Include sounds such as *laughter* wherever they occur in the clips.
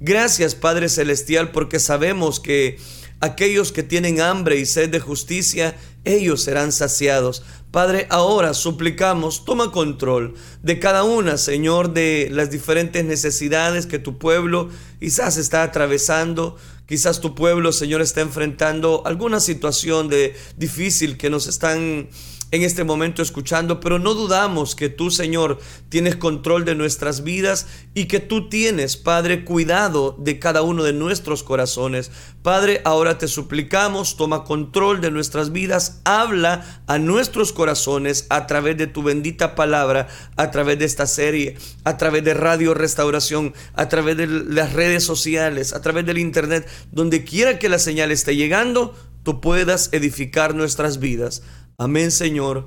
Gracias Padre Celestial porque sabemos que aquellos que tienen hambre y sed de justicia, ellos serán saciados. Padre, ahora suplicamos, toma control de cada una, Señor, de las diferentes necesidades que tu pueblo quizás está atravesando. Quizás tu pueblo, Señor, está enfrentando alguna situación de difícil que nos están en este momento escuchando, pero no dudamos que tú, Señor, tienes control de nuestras vidas y que tú tienes, Padre, cuidado de cada uno de nuestros corazones. Padre, ahora te suplicamos, toma control de nuestras vidas, habla a nuestros corazones a través de tu bendita palabra, a través de esta serie, a través de Radio Restauración, a través de las redes sociales, a través del Internet, donde quiera que la señal esté llegando, tú puedas edificar nuestras vidas. Amén, Señor,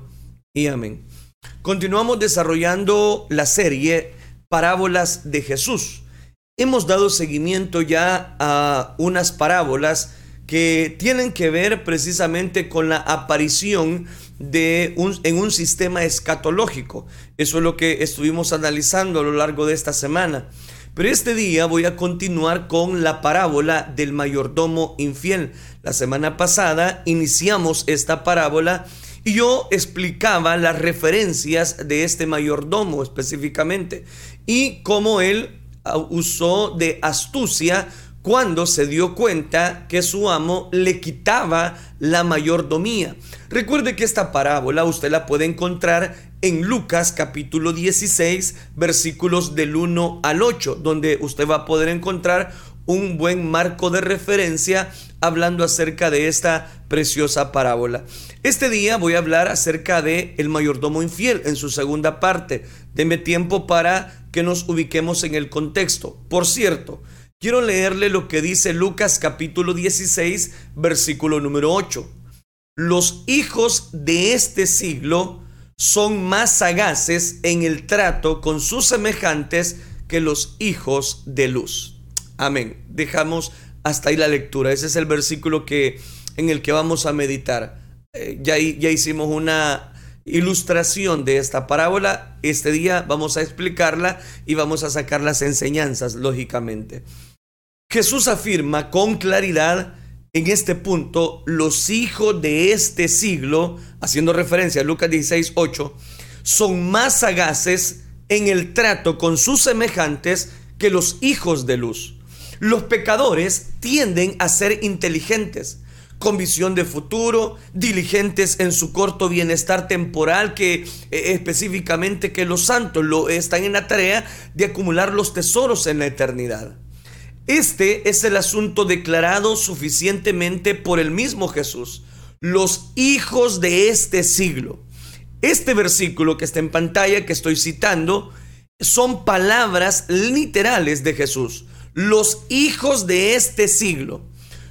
y amén. Continuamos desarrollando la serie Parábolas de Jesús. Hemos dado seguimiento ya a unas parábolas que tienen que ver precisamente con la aparición de un, en un sistema escatológico. Eso es lo que estuvimos analizando a lo largo de esta semana. Pero este día voy a continuar con la parábola del mayordomo infiel. La semana pasada iniciamos esta parábola y yo explicaba las referencias de este mayordomo específicamente y cómo él ah, usó de astucia cuando se dio cuenta que su amo le quitaba la mayordomía. Recuerde que esta parábola usted la puede encontrar en Lucas capítulo 16 versículos del 1 al 8, donde usted va a poder encontrar un buen marco de referencia hablando acerca de esta preciosa parábola. Este día voy a hablar acerca de el mayordomo infiel en su segunda parte. Deme tiempo para que nos ubiquemos en el contexto. Por cierto, quiero leerle lo que dice Lucas capítulo 16, versículo número 8. Los hijos de este siglo son más sagaces en el trato con sus semejantes que los hijos de luz. Amén. Dejamos hasta ahí la lectura. Ese es el versículo que, en el que vamos a meditar. Eh, ya, ya hicimos una ilustración de esta parábola. Este día vamos a explicarla y vamos a sacar las enseñanzas, lógicamente. Jesús afirma con claridad en este punto, los hijos de este siglo, haciendo referencia a Lucas 16, 8, son más sagaces en el trato con sus semejantes que los hijos de luz. Los pecadores tienden a ser inteligentes, con visión de futuro, diligentes en su corto bienestar temporal, que eh, específicamente que los santos lo están en la tarea de acumular los tesoros en la eternidad. Este es el asunto declarado suficientemente por el mismo Jesús. Los hijos de este siglo. Este versículo que está en pantalla, que estoy citando, son palabras literales de Jesús. Los hijos de este siglo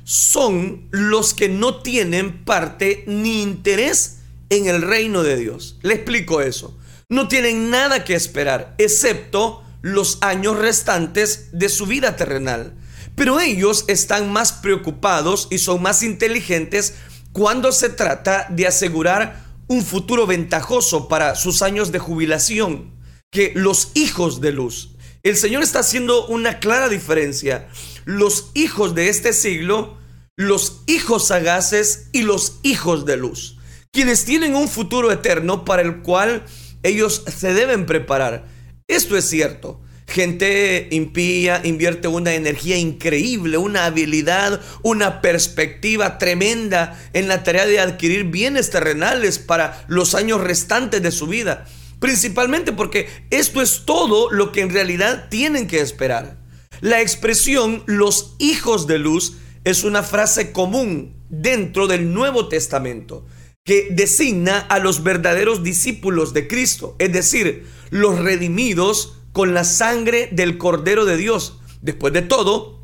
son los que no tienen parte ni interés en el reino de Dios. Le explico eso. No tienen nada que esperar, excepto los años restantes de su vida terrenal. Pero ellos están más preocupados y son más inteligentes cuando se trata de asegurar un futuro ventajoso para sus años de jubilación que los hijos de luz. El Señor está haciendo una clara diferencia. Los hijos de este siglo, los hijos sagaces y los hijos de luz. Quienes tienen un futuro eterno para el cual ellos se deben preparar. Esto es cierto. Gente impía invierte una energía increíble, una habilidad, una perspectiva tremenda en la tarea de adquirir bienes terrenales para los años restantes de su vida. Principalmente porque esto es todo lo que en realidad tienen que esperar. La expresión los hijos de luz es una frase común dentro del Nuevo Testamento que designa a los verdaderos discípulos de Cristo, es decir, los redimidos con la sangre del Cordero de Dios. Después de todo,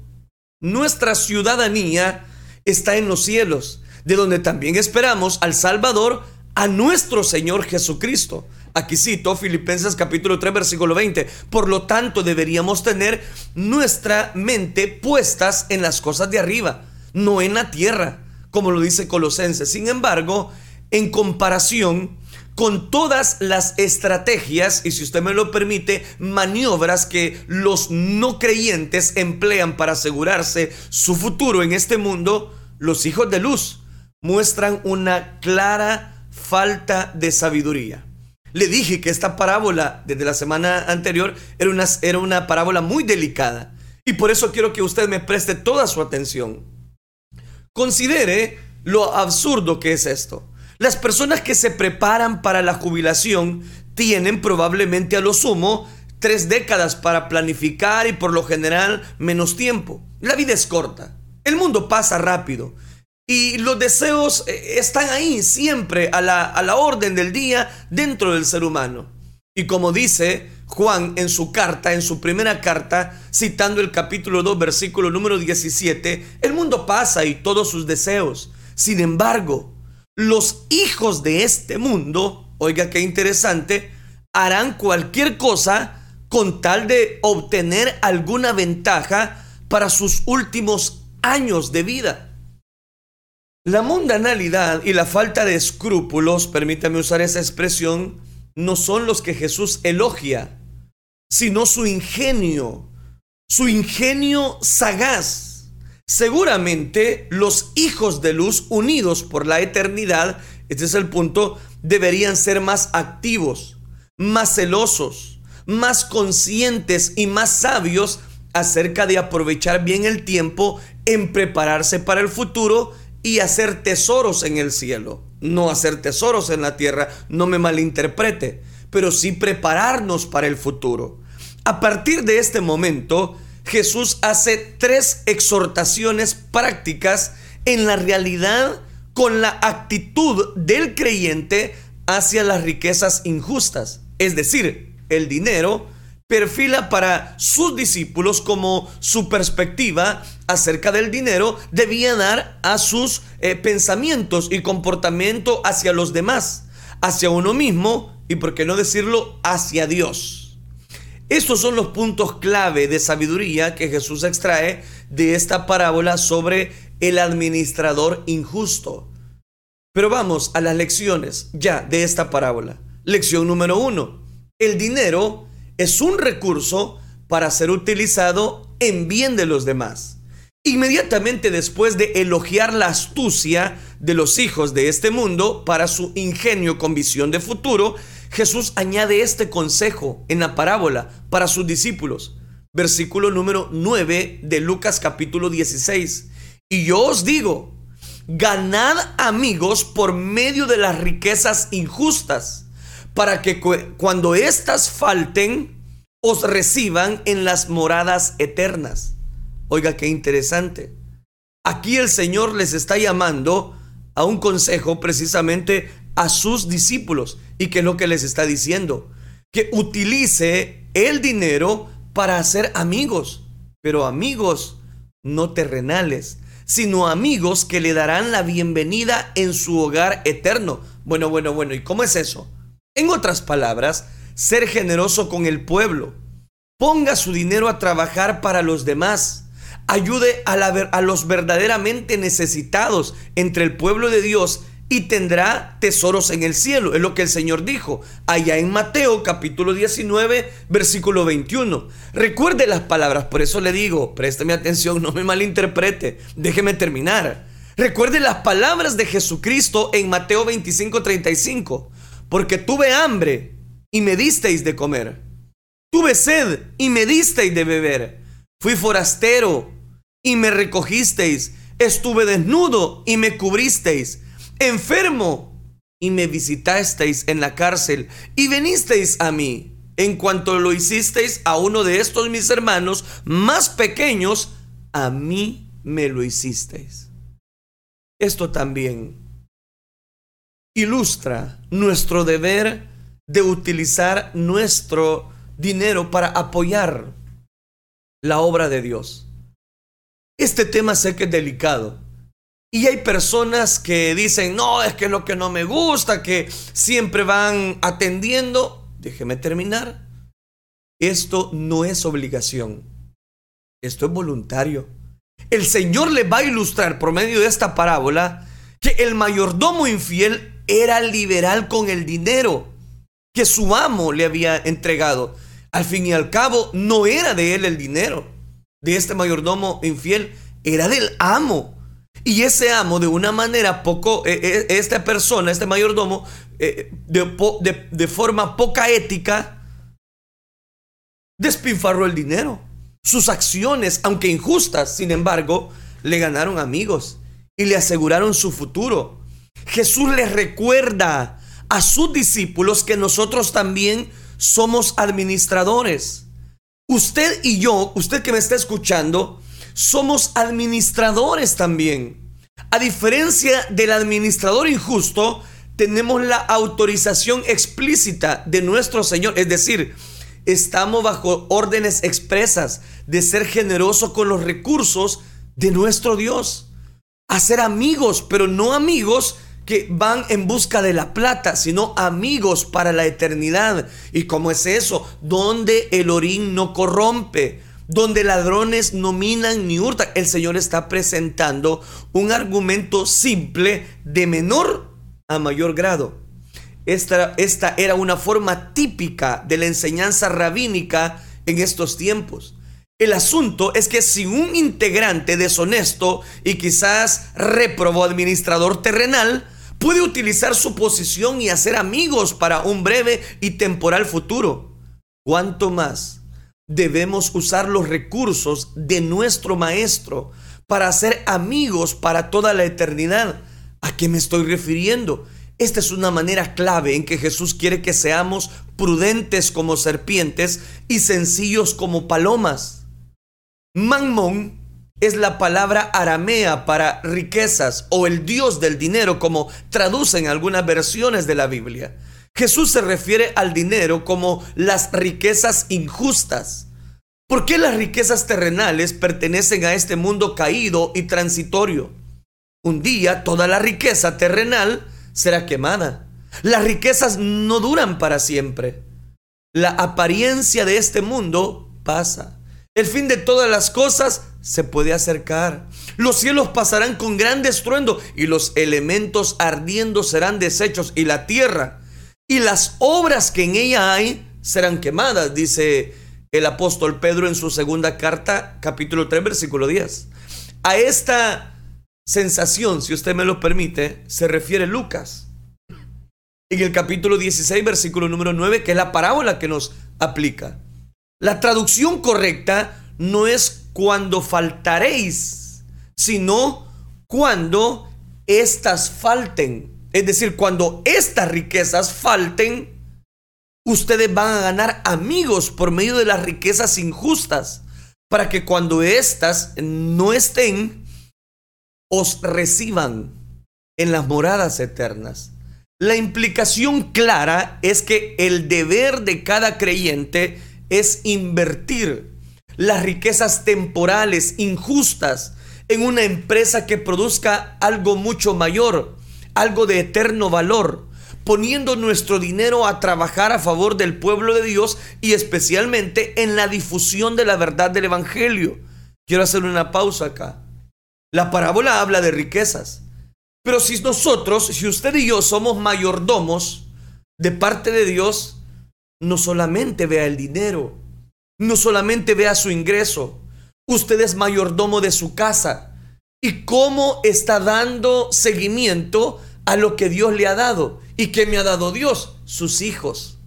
nuestra ciudadanía está en los cielos, de donde también esperamos al Salvador, a nuestro Señor Jesucristo. Aquí cito Filipenses capítulo 3 versículo 20. Por lo tanto deberíamos tener nuestra mente puestas en las cosas de arriba, no en la tierra, como lo dice Colosenses. Sin embargo, en comparación con todas las estrategias y si usted me lo permite, maniobras que los no creyentes emplean para asegurarse su futuro en este mundo, los hijos de luz muestran una clara falta de sabiduría. Le dije que esta parábola desde la semana anterior era una, era una parábola muy delicada y por eso quiero que usted me preste toda su atención. Considere lo absurdo que es esto. Las personas que se preparan para la jubilación tienen probablemente a lo sumo tres décadas para planificar y por lo general menos tiempo. La vida es corta, el mundo pasa rápido y los deseos eh, están ahí siempre a la, a la orden del día dentro del ser humano. Y como dice Juan en su carta, en su primera carta, citando el capítulo 2, versículo número 17, el mundo pasa y todos sus deseos. Sin embargo, los hijos de este mundo, oiga qué interesante, harán cualquier cosa con tal de obtener alguna ventaja para sus últimos años de vida. La mundanalidad y la falta de escrúpulos, permítame usar esa expresión, no son los que Jesús elogia, sino su ingenio, su ingenio sagaz. Seguramente los hijos de luz unidos por la eternidad, este es el punto, deberían ser más activos, más celosos, más conscientes y más sabios acerca de aprovechar bien el tiempo en prepararse para el futuro y hacer tesoros en el cielo. No hacer tesoros en la tierra, no me malinterprete, pero sí prepararnos para el futuro. A partir de este momento, Jesús hace tres exhortaciones prácticas en la realidad con la actitud del creyente hacia las riquezas injustas. Es decir, el dinero perfila para sus discípulos como su perspectiva acerca del dinero debía dar a sus eh, pensamientos y comportamiento hacia los demás, hacia uno mismo y, por qué no decirlo, hacia Dios. Estos son los puntos clave de sabiduría que Jesús extrae de esta parábola sobre el administrador injusto. Pero vamos a las lecciones ya de esta parábola. Lección número uno. El dinero es un recurso para ser utilizado en bien de los demás. Inmediatamente después de elogiar la astucia de los hijos de este mundo para su ingenio con visión de futuro, Jesús añade este consejo en la parábola para sus discípulos. Versículo número 9 de Lucas capítulo 16. Y yo os digo, ganad amigos por medio de las riquezas injustas, para que cuando éstas falten, os reciban en las moradas eternas. Oiga, qué interesante. Aquí el Señor les está llamando a un consejo precisamente a sus discípulos. ¿Y qué es lo que les está diciendo? Que utilice el dinero para hacer amigos, pero amigos no terrenales, sino amigos que le darán la bienvenida en su hogar eterno. Bueno, bueno, bueno, ¿y cómo es eso? En otras palabras, ser generoso con el pueblo. Ponga su dinero a trabajar para los demás. Ayude a, a los verdaderamente necesitados entre el pueblo de Dios y tendrá tesoros en el cielo. Es lo que el Señor dijo allá en Mateo capítulo 19, versículo 21. Recuerde las palabras, por eso le digo, présteme atención, no me malinterprete, déjeme terminar. Recuerde las palabras de Jesucristo en Mateo 25, 35. Porque tuve hambre y me disteis de comer. Tuve sed y me disteis de beber. Fui forastero y me recogisteis. Estuve desnudo y me cubristeis enfermo y me visitasteis en la cárcel y venisteis a mí. En cuanto lo hicisteis a uno de estos mis hermanos más pequeños, a mí me lo hicisteis. Esto también ilustra nuestro deber de utilizar nuestro dinero para apoyar la obra de Dios. Este tema sé que es delicado, y hay personas que dicen, no, es que lo que no me gusta, que siempre van atendiendo. Déjeme terminar. Esto no es obligación. Esto es voluntario. El Señor le va a ilustrar por medio de esta parábola que el mayordomo infiel era liberal con el dinero que su amo le había entregado. Al fin y al cabo, no era de él el dinero, de este mayordomo infiel, era del amo. Y ese amo, de una manera poco, eh, eh, esta persona, este mayordomo, eh, de, de forma poca ética, despilfarró el dinero. Sus acciones, aunque injustas, sin embargo, le ganaron amigos y le aseguraron su futuro. Jesús les recuerda a sus discípulos que nosotros también somos administradores. Usted y yo, usted que me está escuchando, somos administradores también. A diferencia del administrador injusto, tenemos la autorización explícita de nuestro Señor. Es decir, estamos bajo órdenes expresas de ser generosos con los recursos de nuestro Dios. Hacer amigos, pero no amigos que van en busca de la plata, sino amigos para la eternidad. ¿Y cómo es eso? Donde el orín no corrompe, donde ladrones no minan ni hurtan. El Señor está presentando un argumento simple de menor a mayor grado. Esta, esta era una forma típica de la enseñanza rabínica en estos tiempos. El asunto es que si un integrante deshonesto y quizás reprobó administrador terrenal puede utilizar su posición y hacer amigos para un breve y temporal futuro, ¿cuánto más debemos usar los recursos de nuestro Maestro para ser amigos para toda la eternidad. ¿A qué me estoy refiriendo? Esta es una manera clave en que Jesús quiere que seamos prudentes como serpientes y sencillos como palomas. Manmón es la palabra aramea para riquezas o el dios del dinero como traducen algunas versiones de la Biblia. Jesús se refiere al dinero como las riquezas injustas. ¿Por qué las riquezas terrenales pertenecen a este mundo caído y transitorio? Un día toda la riqueza terrenal será quemada. Las riquezas no duran para siempre. La apariencia de este mundo pasa. El fin de todas las cosas se puede acercar. Los cielos pasarán con gran estruendo y los elementos ardiendo serán deshechos y la tierra y las obras que en ella hay serán quemadas, dice el apóstol Pedro en su segunda carta, capítulo 3, versículo 10. A esta sensación, si usted me lo permite, se refiere Lucas. En el capítulo 16, versículo número 9, que es la parábola que nos aplica. La traducción correcta no es cuando faltaréis, sino cuando éstas falten. Es decir, cuando estas riquezas falten, ustedes van a ganar amigos por medio de las riquezas injustas, para que cuando éstas no estén, os reciban en las moradas eternas. La implicación clara es que el deber de cada creyente es invertir las riquezas temporales injustas en una empresa que produzca algo mucho mayor algo de eterno valor, poniendo nuestro dinero a trabajar a favor del pueblo de Dios y especialmente en la difusión de la verdad del Evangelio. Quiero hacer una pausa acá. La parábola habla de riquezas, pero si nosotros, si usted y yo somos mayordomos de parte de Dios, no solamente vea el dinero, no solamente vea su ingreso, usted es mayordomo de su casa. ¿Y cómo está dando seguimiento a lo que Dios le ha dado. ¿Y que me ha dado Dios? Sus hijos.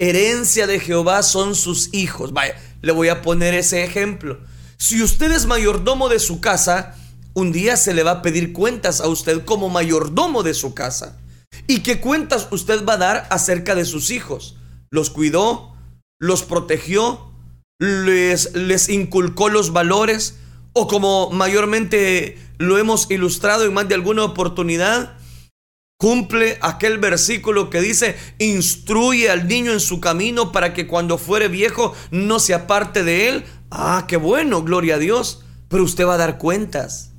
Herencia de Jehová son sus hijos. Vaya, le voy a poner ese ejemplo. Si usted es mayordomo de su casa, un día se le va a pedir cuentas a usted como mayordomo de su casa. ¿Y qué cuentas usted va a dar acerca de sus hijos? ¿Los cuidó? ¿Los protegió? ¿Les, les inculcó los valores? ¿O como mayormente lo hemos ilustrado en más de alguna oportunidad, Cumple aquel versículo que dice, instruye al niño en su camino para que cuando fuere viejo no se aparte de él. Ah, qué bueno, gloria a Dios. Pero usted va a dar cuentas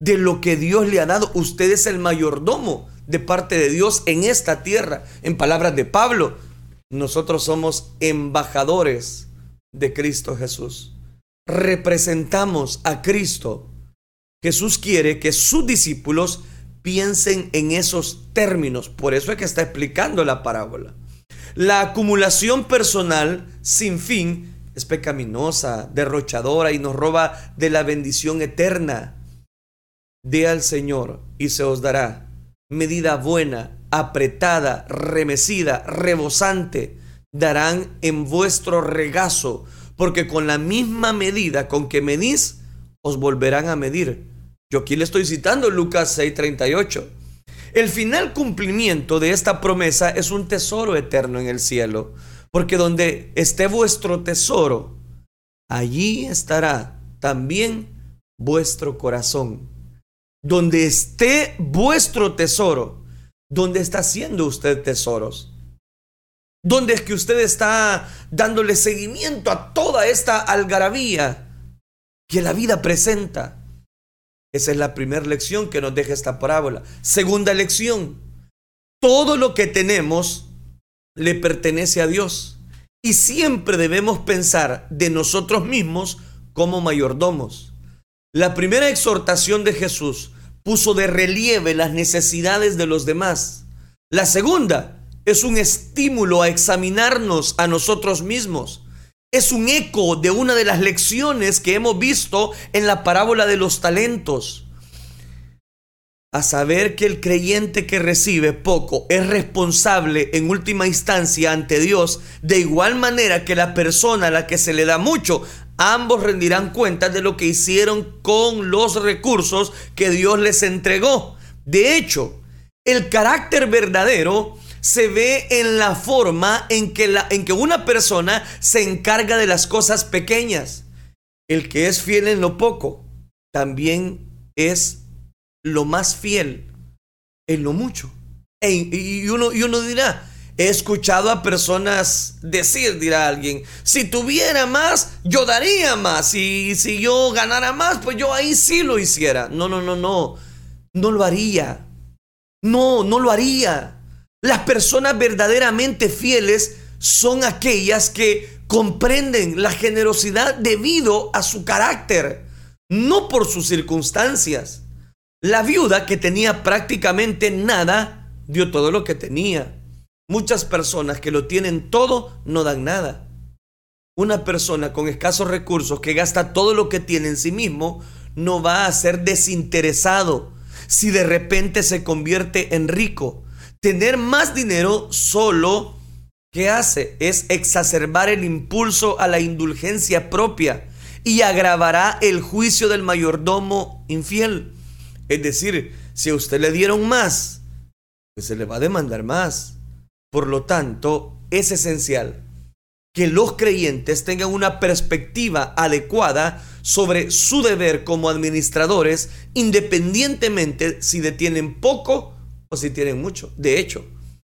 de lo que Dios le ha dado. Usted es el mayordomo de parte de Dios en esta tierra. En palabras de Pablo, nosotros somos embajadores de Cristo Jesús. Representamos a Cristo. Jesús quiere que sus discípulos piensen en esos términos. Por eso es que está explicando la parábola. La acumulación personal sin fin es pecaminosa, derrochadora y nos roba de la bendición eterna. Dé al Señor y se os dará medida buena, apretada, remecida, rebosante, darán en vuestro regazo, porque con la misma medida con que medís, os volverán a medir. Yo aquí le estoy citando Lucas 6:38. El final cumplimiento de esta promesa es un tesoro eterno en el cielo, porque donde esté vuestro tesoro, allí estará también vuestro corazón. Donde esté vuestro tesoro, donde está haciendo usted tesoros. ¿Dónde es que usted está dándole seguimiento a toda esta algarabía que la vida presenta? Esa es la primera lección que nos deja esta parábola. Segunda lección, todo lo que tenemos le pertenece a Dios y siempre debemos pensar de nosotros mismos como mayordomos. La primera exhortación de Jesús puso de relieve las necesidades de los demás. La segunda es un estímulo a examinarnos a nosotros mismos es un eco de una de las lecciones que hemos visto en la parábola de los talentos. A saber que el creyente que recibe poco es responsable en última instancia ante Dios, de igual manera que la persona a la que se le da mucho, ambos rendirán cuenta de lo que hicieron con los recursos que Dios les entregó. De hecho, el carácter verdadero se ve en la forma en que, en que una persona se encarga de las cosas pequeñas. El que es fiel en lo poco, también es lo más fiel en lo mucho. E, y, uno, y uno dirá, he escuchado a personas decir, dirá alguien, si tuviera más, yo daría más. Y si yo ganara más, pues yo ahí sí lo hiciera. No, no, no, no. No lo haría. No, no lo haría. Las personas verdaderamente fieles son aquellas que comprenden la generosidad debido a su carácter, no por sus circunstancias. La viuda que tenía prácticamente nada, dio todo lo que tenía. Muchas personas que lo tienen todo no dan nada. Una persona con escasos recursos que gasta todo lo que tiene en sí mismo no va a ser desinteresado si de repente se convierte en rico tener más dinero solo, ¿qué hace? Es exacerbar el impulso a la indulgencia propia y agravará el juicio del mayordomo infiel. Es decir, si a usted le dieron más, pues se le va a demandar más. Por lo tanto, es esencial que los creyentes tengan una perspectiva adecuada sobre su deber como administradores, independientemente si detienen poco si tienen mucho. De hecho,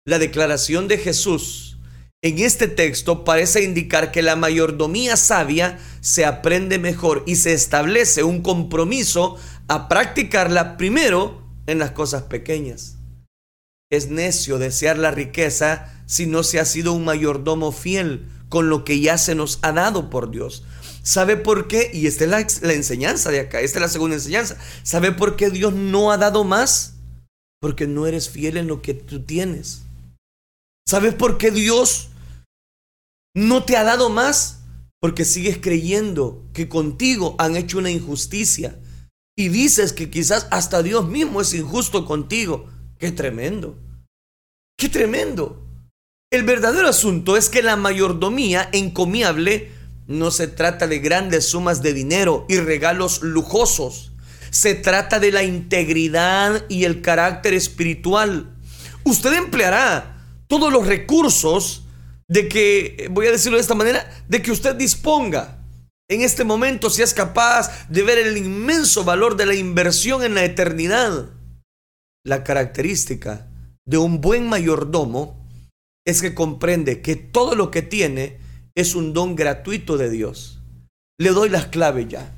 la declaración de Jesús en este texto parece indicar que la mayordomía sabia se aprende mejor y se establece un compromiso a practicarla primero en las cosas pequeñas. Es necio desear la riqueza si no se ha sido un mayordomo fiel con lo que ya se nos ha dado por Dios. ¿Sabe por qué? Y esta es la, enseñanza de acá, esta es la segunda enseñanza. ¿Sabe por qué Dios no ha dado más? Porque no eres fiel en lo que tú tienes. ¿Sabes por qué Dios no te ha dado más? Porque sigues creyendo que contigo han hecho una injusticia. Y dices que quizás hasta Dios mismo es injusto contigo. Qué tremendo. Qué tremendo. El verdadero asunto es que la mayordomía encomiable no se trata de grandes sumas de dinero y regalos lujosos se trata de la integridad y el carácter espiritual. Usted empleará todos los recursos de que, voy a decirlo de esta manera, de que usted disponga. En este momento, si es capaz de ver el inmenso valor de la inversión en la eternidad. La característica de un buen mayordomo es que comprende que todo lo que tiene es un don gratuito de Dios. Le doy las claves ya.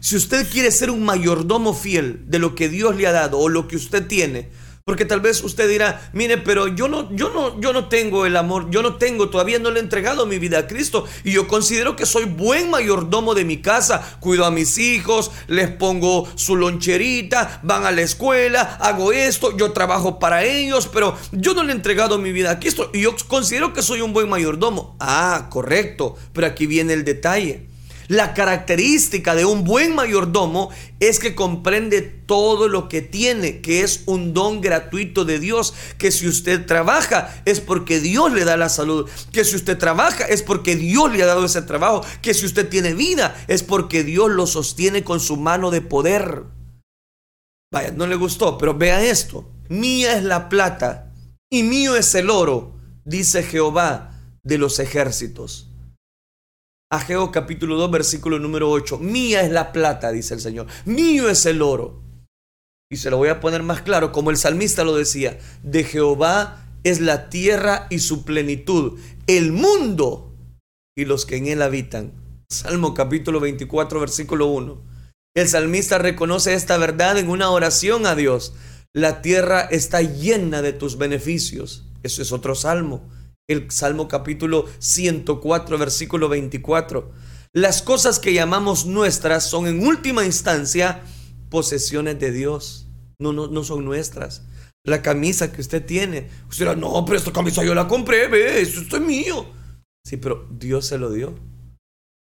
Si usted quiere ser un mayordomo fiel de lo que Dios le ha dado o lo que usted tiene, Porque tal vez usted dirá, mire, pero yo no, yo no, yo no tengo el amor, yo no tengo, todavía no le he entregado mi vida a Cristo. Y yo considero que soy buen mayordomo de mi casa. Cuido a mis hijos, les pongo su loncherita, van a la escuela, hago esto, yo trabajo para ellos, pero yo no le he entregado mi vida a Cristo. Y yo considero que soy un buen mayordomo. Ah, correcto. Pero aquí viene el detalle. La característica de un buen mayordomo es que comprende todo lo que tiene, que es un don gratuito de Dios, que si usted trabaja es porque Dios le da la salud, que si usted trabaja es porque Dios le ha dado ese trabajo, que si usted tiene vida es porque Dios lo sostiene con su mano de poder. Vaya, no le gustó, pero vea esto. Mía es la plata y mío es el oro, dice Jehová de los ejércitos. Ageo capítulo 2, versículo número 8. Mía es la plata, dice el Señor. Mío es el oro. Y se lo voy a poner más claro, como el salmista lo decía. De Jehová es la tierra y su plenitud, el mundo y los que en él habitan. Salmo capítulo 24, versículo 1. El salmista reconoce esta verdad en una oración a Dios. La tierra está llena de tus beneficios. Eso es otro salmo el Salmo capítulo 104, versículo 24. Las cosas que llamamos nuestras son en última instancia posesiones de Dios. No, no, no son nuestras. La camisa que usted tiene. Usted dirá, no, pero esta camisa yo la compré, ve, esto es mío. Sí, pero Dios se lo dio.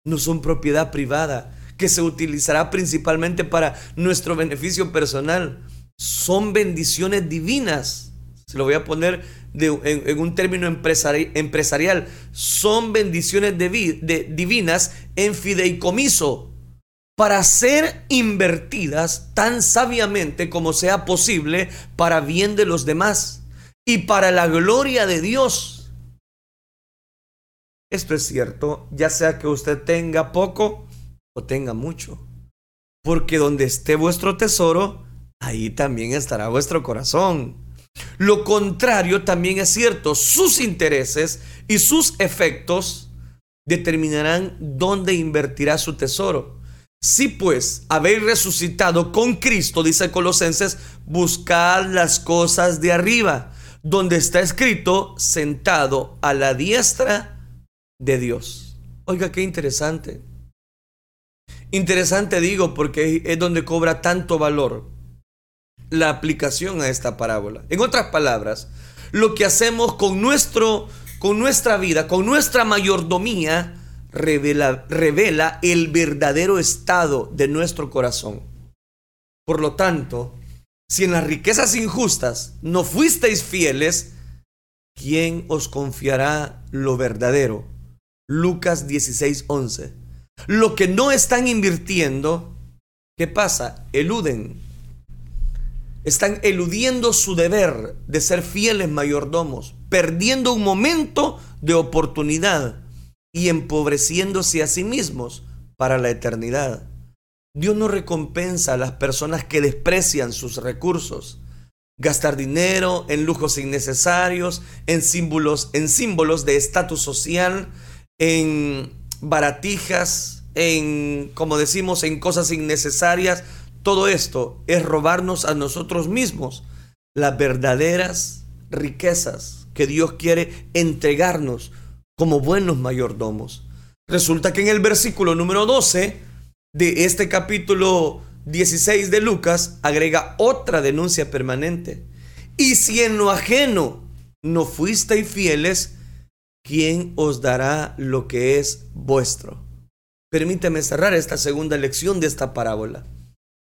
No son propiedad privada que se utilizará principalmente para nuestro beneficio personal. Son bendiciones divinas. Se lo voy a poner en, un término empresarial, son bendiciones de, divinas en fideicomiso para ser invertidas tan sabiamente como sea posible para bien de los demás y para la gloria de Dios. Esto es cierto, ya sea que usted tenga poco o tenga mucho, porque donde esté vuestro tesoro, ahí también estará vuestro corazón. Lo contrario también es cierto, sus intereses y sus efectos determinarán dónde invertirá su tesoro. Si pues habéis resucitado con Cristo, dice Colosenses, buscad las cosas de arriba, donde está escrito, sentado a la diestra de Dios. Oiga, qué interesante. Interesante digo porque es donde cobra tanto valor la aplicación a esta parábola. En otras palabras, lo que hacemos con, nuestro, con nuestra vida, con nuestra mayordomía, revela, revela el verdadero estado de nuestro corazón. Por lo tanto, si en las riquezas injustas no fuisteis fieles, ¿quién os confiará lo verdadero? Lucas 16:11. Lo que no están invirtiendo, ¿qué pasa? Eluden están eludiendo su deber de ser fieles mayordomos, perdiendo un momento de oportunidad y empobreciéndose a sí mismos para la eternidad. Dios no recompensa a las personas que desprecian sus recursos. Gastar dinero en lujos innecesarios, en símbolos, en símbolos de estatus social, en baratijas, en, como decimos, en cosas innecesarias, todo esto es robarnos a nosotros mismos las verdaderas riquezas que Dios quiere entregarnos como buenos mayordomos. Resulta que en el versículo número 12 de este capítulo 16 de Lucas agrega otra denuncia permanente. Y si en lo ajeno no fuisteis fieles, ¿quién os dará lo que es vuestro? Permíteme cerrar esta segunda lección de esta parábola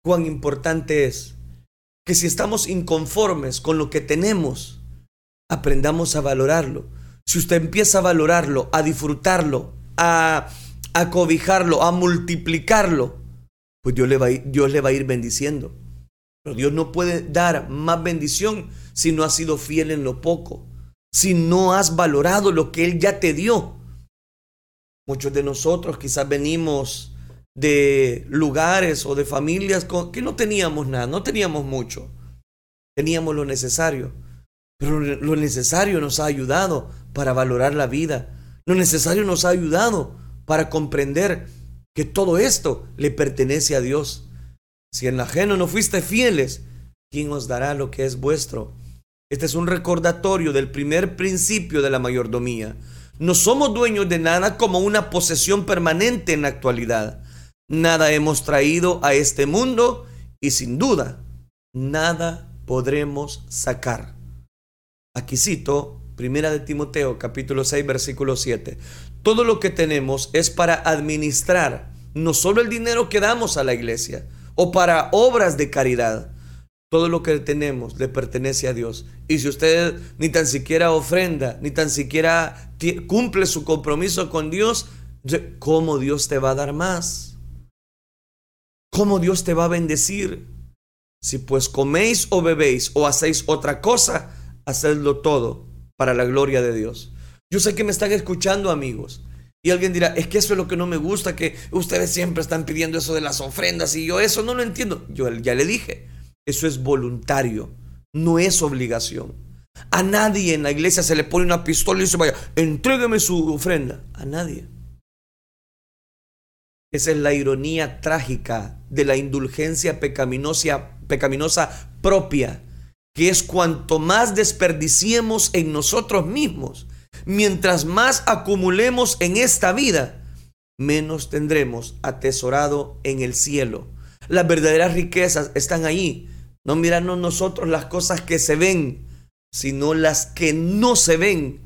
cuán importante es que si estamos inconformes con lo que tenemos, aprendamos a valorarlo. Si usted empieza a valorarlo, a disfrutarlo, a, a cobijarlo, a multiplicarlo, pues Dios le, va Dios le va a ir bendiciendo. Pero Dios no puede dar más bendición si no has sido fiel en lo poco, si no has valorado lo que Él ya te dio. Muchos de nosotros quizás venimos de lugares o de familias que no teníamos nada, no teníamos mucho, teníamos lo necesario, pero lo necesario nos ha ayudado para valorar la vida, lo necesario nos ha ayudado para comprender que todo esto le pertenece a Dios. Si en la ajeno no fuiste fieles, ¿quién os dará lo que es vuestro? Este es un recordatorio del primer principio de la mayordomía. No somos dueños de nada como una posesión permanente en la actualidad. Nada hemos traído a este mundo y sin duda, nada podremos sacar. Aquí cito Primera de Timoteo capítulo 6 versículo 7. Todo lo que tenemos es para administrar no solo el dinero que damos a la iglesia o para obras de caridad, todo lo que tenemos le pertenece a Dios. Y si usted ni tan siquiera ofrenda, ni tan siquiera cumple su compromiso con Dios, ¿cómo Dios te va a dar más? ¿Cómo Dios te va a bendecir? Si pues coméis o bebéis o hacéis otra cosa, hacedlo todo para la gloria de Dios. Yo sé que me están escuchando amigos. Y alguien dirá, es que eso es lo que no me gusta, que ustedes siempre están pidiendo eso de las ofrendas y yo eso no lo entiendo. Yo ya le dije, eso es voluntario, no es obligación. A nadie en la iglesia se le pone una pistola y dice, vaya, entrégueme su ofrenda. A nadie. Esa es la ironía trágica de la indulgencia pecaminosa, pecaminosa propia, que es cuanto más desperdiciemos en nosotros mismos, mientras más acumulemos en esta vida, menos tendremos atesorado en el cielo. Las verdaderas riquezas están ahí, no mirarnos nosotros las cosas que se ven, sino las que no se ven.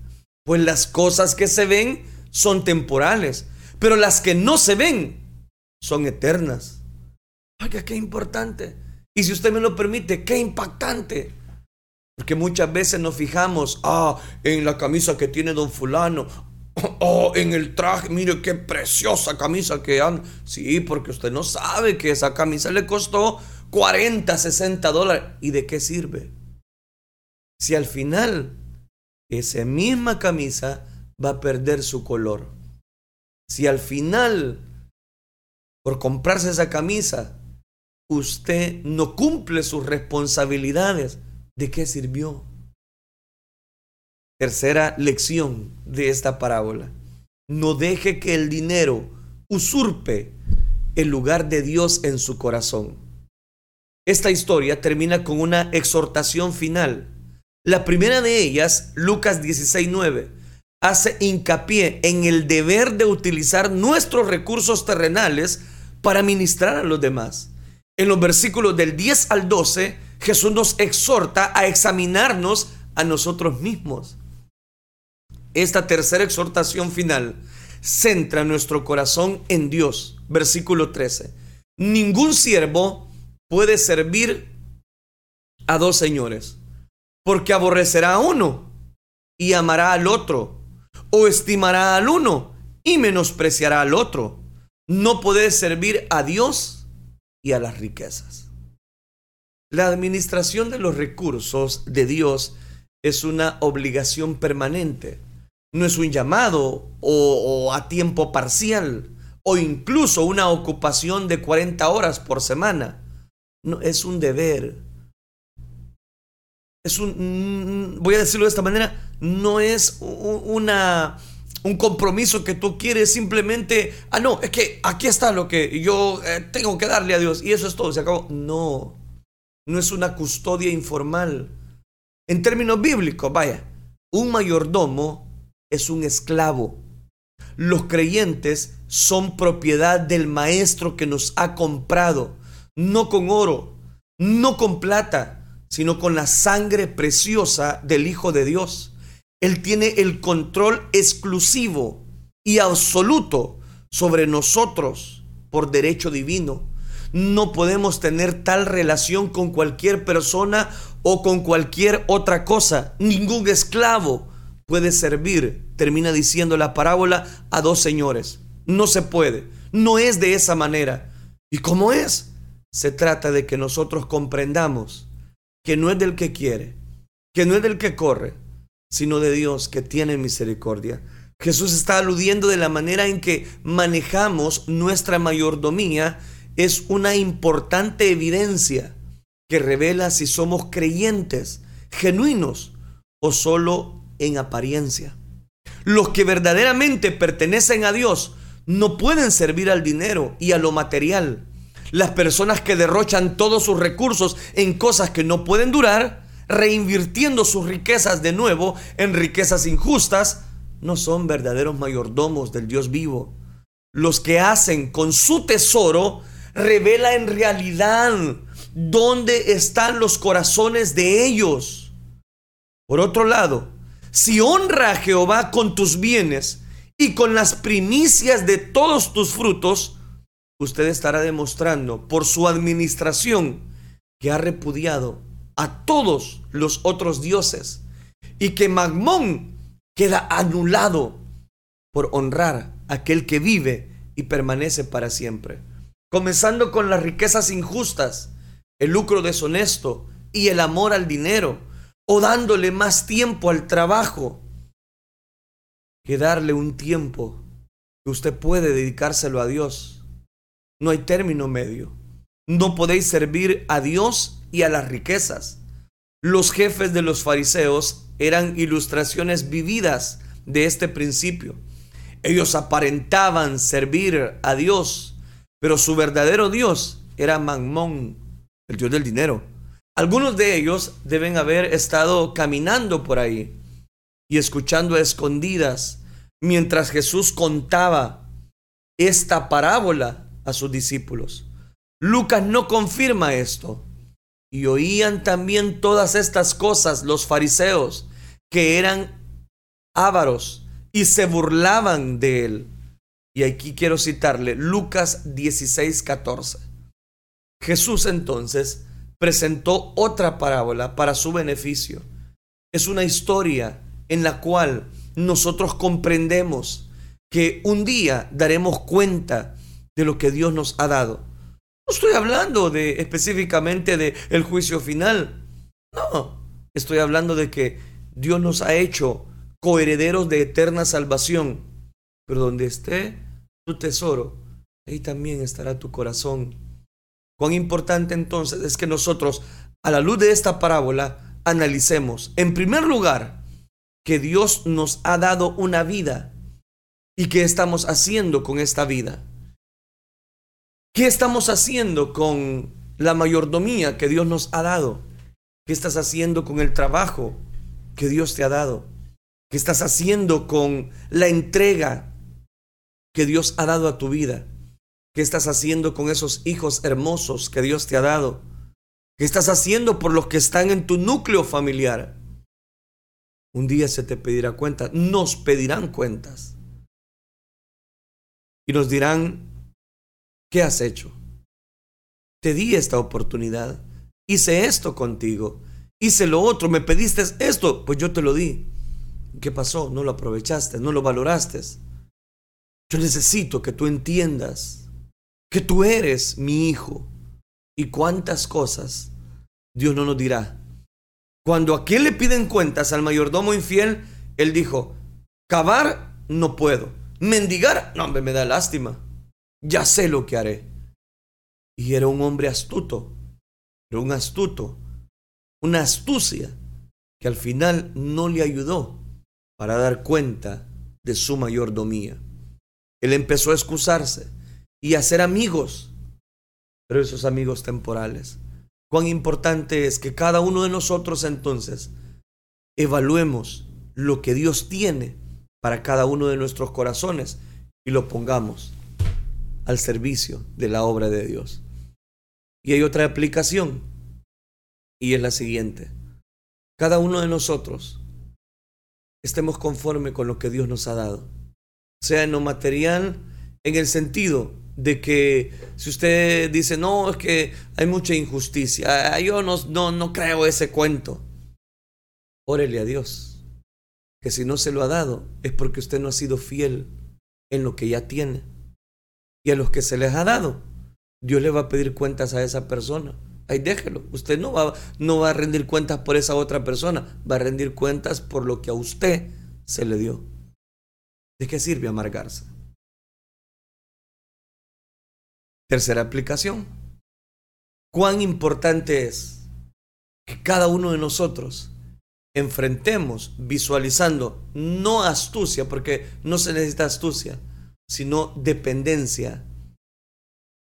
Pues las cosas que se ven son temporales, pero las que no se ven son eternas. Oiga, qué importante. Y si usted me lo permite, qué impactante. Porque muchas veces nos fijamos, ah, en la camisa que tiene don fulano, *coughs* oh, en el traje, mire qué preciosa camisa que han. Sí, porque usted no sabe que esa camisa le costó 40, 60 dólares. ¿Y de qué sirve? Si al final esa misma camisa va a perder su color. Si al final, por comprarse esa camisa, usted no cumple sus responsabilidades, ¿de qué sirvió? Tercera lección de esta parábola. No deje que el dinero usurpe el lugar de Dios en su corazón. Esta historia termina con una exhortación final. La primera de ellas, Lucas 16:9, hace hincapié en el deber de utilizar nuestros recursos terrenales para ministrar a los demás. En los versículos del 10 al 12, Jesús nos exhorta a examinarnos a nosotros mismos. Esta tercera exhortación final centra nuestro corazón en Dios. Versículo 13. Ningún siervo puede servir a dos señores, porque aborrecerá a uno y amará al otro, o estimará al uno y menospreciará al otro. No puede servir a Dios y a las riquezas. La administración de los recursos de Dios es una obligación permanente, no es un llamado o, a tiempo parcial o incluso una ocupación de 40 horas por semana. No, es un deber. Es un, mm, voy a decirlo de esta manera, no es una, un compromiso que tú quieres simplemente, ah, no, es que aquí está lo que yo eh, tengo que darle a Dios y eso es todo, se acabó. No, no es una custodia informal. En términos bíblicos, vaya, un mayordomo es un esclavo. Los creyentes son propiedad del maestro que nos ha comprado no con oro, no con plata, sino con la sangre preciosa del Hijo de Dios. Él tiene el control exclusivo y absoluto sobre nosotros por derecho divino. No podemos tener tal relación con cualquier persona o con cualquier otra cosa. Ningún esclavo puede servir, termina diciendo la parábola, a dos señores. No se puede. No es de esa manera. ¿Y cómo es? Se trata de que nosotros comprendamos que no es del que quiere, que no es del que corre, sino de Dios que tiene misericordia. Jesús está aludiendo de la manera en que manejamos nuestra mayordomía es una importante evidencia que revela si somos creyentes, genuinos o solo en apariencia. Los que verdaderamente pertenecen a Dios no pueden servir al dinero y a lo material las personas que derrochan todos sus recursos en cosas que no pueden durar, reinvirtiendo sus riquezas de nuevo en riquezas injustas, no son verdaderos mayordomos del Dios vivo. Los que hacen con su tesoro revela en realidad dónde están los corazones de ellos. Por otro lado, si honra a Jehová con tus bienes y con las primicias de todos tus frutos, usted estará demostrando por su administración que ha repudiado a todos los otros dioses y que Magmón queda anulado por honrar a aquel que vive y permanece para siempre. Comenzando con las riquezas injustas, el lucro deshonesto y el amor al dinero, o dándole más tiempo al trabajo que darle un tiempo que usted puede dedicárselo a Dios. No hay término medio. No podéis servir a Dios y a las riquezas. Los jefes de los fariseos eran ilustraciones vividas de este principio. Ellos aparentaban servir a Dios, pero su verdadero Dios era Mamón, el Dios del dinero. Algunos de ellos deben haber estado caminando por ahí y escuchando a escondidas mientras Jesús contaba esta parábola a sus discípulos. Lucas no confirma esto. Y oían también todas estas cosas los fariseos, que eran ávaros y se burlaban de él. Y aquí quiero citarle Lucas 16, 14. Jesús entonces presentó otra parábola para su beneficio. Es una historia en la cual nosotros comprendemos que un día daremos cuenta de lo que Dios nos ha dado. No estoy hablando de específicamente de el juicio final. No, estoy hablando de que Dios nos ha hecho coherederos de eterna salvación. Pero donde esté tu tesoro, ahí también estará tu corazón. Cuán importante entonces es que nosotros, a la luz de esta parábola, analicemos, en primer lugar, que Dios nos ha dado una vida y qué estamos haciendo con esta vida. ¿Qué estamos haciendo con la mayordomía que Dios nos ha dado? ¿Qué estás haciendo con el trabajo que Dios te ha dado? ¿Qué estás haciendo con la entrega que Dios ha dado a tu vida? ¿Qué estás haciendo con esos hijos hermosos que Dios te ha dado? ¿Qué estás haciendo por los que están en tu núcleo familiar? Un día se te pedirá cuenta, nos pedirán cuentas. Y nos dirán, ¿qué has hecho? Te di esta oportunidad, hice esto contigo, hice lo otro, me pediste esto, pues yo te lo di. ¿Qué pasó? No lo aprovechaste, no lo valoraste. Yo necesito que tú entiendas que tú eres mi hijo y cuántas cosas Dios no nos dirá cuando a quien le piden cuentas al mayordomo infiel, él dijo, cavar no puedo, mendigar, no, me da lástima, ya sé lo que haré. Y era un hombre astuto, pero un astuto, una astucia que al final no le ayudó para dar cuenta de su mayordomía. Él empezó a excusarse y a hacer amigos, pero esos amigos temporales cuán importante es que cada uno de nosotros entonces evaluemos lo que Dios tiene para cada uno de nuestros corazones y lo pongamos al servicio de la obra de Dios. Y hay otra aplicación y es la siguiente. Cada uno de nosotros estemos conforme con lo que Dios nos ha dado, sea en lo material, en el sentido de que si usted dice, no, es que hay mucha injusticia, ah, yo no, no, no creo ese cuento, órele a Dios, que si no se lo ha dado es porque usted no ha sido fiel en lo que ya tiene. Y a los que se les ha dado, Dios le va a pedir cuentas a esa persona. Ahí déjelo. Usted no va, no va a rendir cuentas por esa otra persona, va a rendir cuentas por lo que a usted se le dio. ¿De qué sirve amargarse? Tercera aplicación. Cuán importante es que cada uno de nosotros enfrentemos visualizando no astucia, porque no se necesita astucia, sino dependencia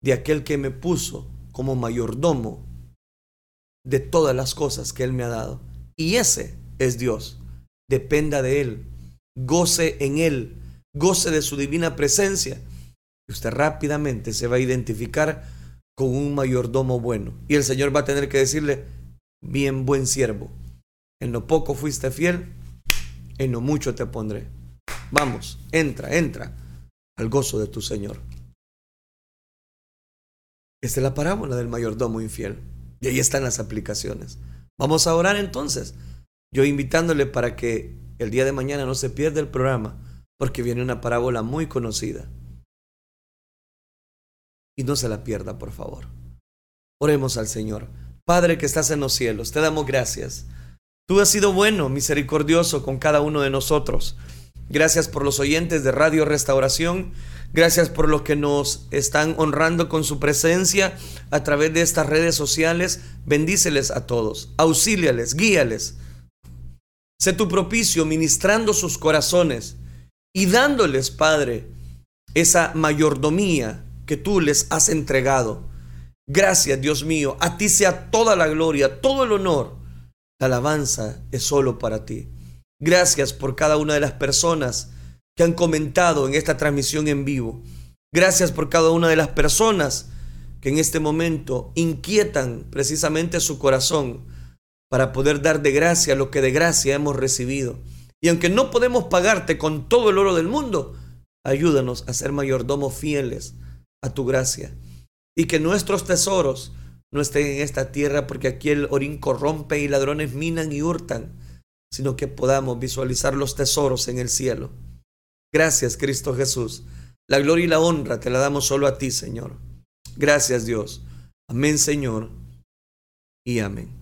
de aquel que me puso como mayordomo de todas las cosas que Él me ha dado. Y ese es Dios. Dependa de Él. Goce en Él. Goce de su divina presencia. Y usted rápidamente se va a identificar con un mayordomo bueno. Y el Señor va a tener que decirle, bien buen siervo. En lo poco fuiste fiel, en lo mucho te pondré. Vamos, entra, entra al gozo de tu Señor. Esta es la parábola del mayordomo infiel. Y ahí están las aplicaciones. Vamos a orar entonces. Yo invitándole para que el día de mañana no se pierda el programa, porque viene una parábola muy conocida. Y no se la pierda, por favor. Oremos al Señor. Padre que estás en los cielos, te damos gracias. Tú has sido bueno, misericordioso con cada uno de nosotros. Gracias por los oyentes de Radio Restauración. Gracias por los que nos están honrando con su presencia a través de estas redes sociales. Bendíceles a todos, auxíliales, guíales. Sé tu propicio ministrando sus corazones y dándoles, Padre, esa mayordomía que tú les has entregado. Gracias, Dios mío. A ti sea toda la gloria, todo el honor. La alabanza es solo para ti. Gracias por cada una de las personas que han comentado en esta transmisión en vivo. Gracias por cada una de las personas que en este momento inquietan precisamente su corazón para poder dar de gracia lo que de gracia hemos recibido. Y aunque no podemos pagarte con todo el oro del mundo, ayúdanos a ser mayordomos fieles a tu gracia. Y que nuestros tesoros no estén en esta tierra porque aquí el orín corrompe y ladrones minan y hurtan sino que podamos visualizar los tesoros en el cielo. Gracias, Cristo Jesús. La gloria y la honra te la damos solo a ti, Señor. Gracias, Dios. Amén, Señor. Y amén.